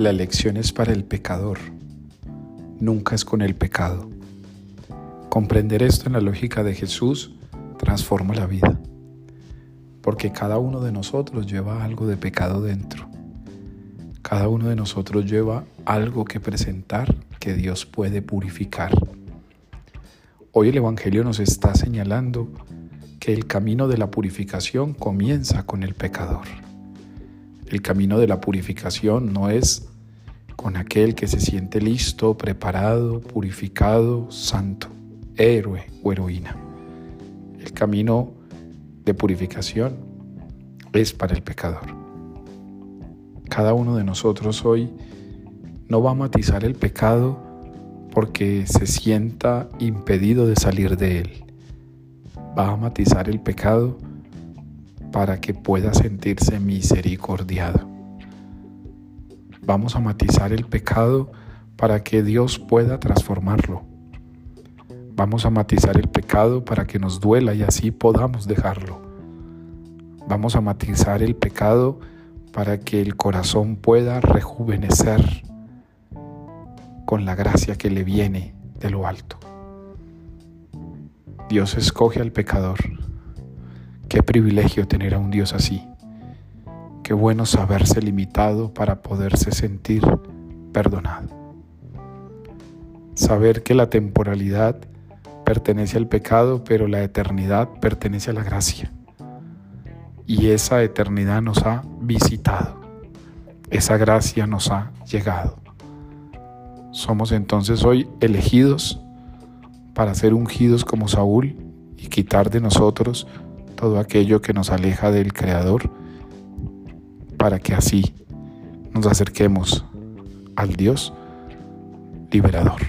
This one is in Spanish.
La elección es para el pecador, nunca es con el pecado. Comprender esto en la lógica de Jesús transforma la vida, porque cada uno de nosotros lleva algo de pecado dentro. Cada uno de nosotros lleva algo que presentar que Dios puede purificar. Hoy el Evangelio nos está señalando que el camino de la purificación comienza con el pecador. El camino de la purificación no es con aquel que se siente listo, preparado, purificado, santo, héroe o heroína. El camino de purificación es para el pecador. Cada uno de nosotros hoy no va a matizar el pecado porque se sienta impedido de salir de él. Va a matizar el pecado para que pueda sentirse misericordiado. Vamos a matizar el pecado para que Dios pueda transformarlo. Vamos a matizar el pecado para que nos duela y así podamos dejarlo. Vamos a matizar el pecado para que el corazón pueda rejuvenecer con la gracia que le viene de lo alto. Dios escoge al pecador Qué privilegio tener a un Dios así. Qué bueno saberse limitado para poderse sentir perdonado. Saber que la temporalidad pertenece al pecado, pero la eternidad pertenece a la gracia. Y esa eternidad nos ha visitado. Esa gracia nos ha llegado. Somos entonces hoy elegidos para ser ungidos como Saúl y quitar de nosotros todo aquello que nos aleja del Creador, para que así nos acerquemos al Dios liberador.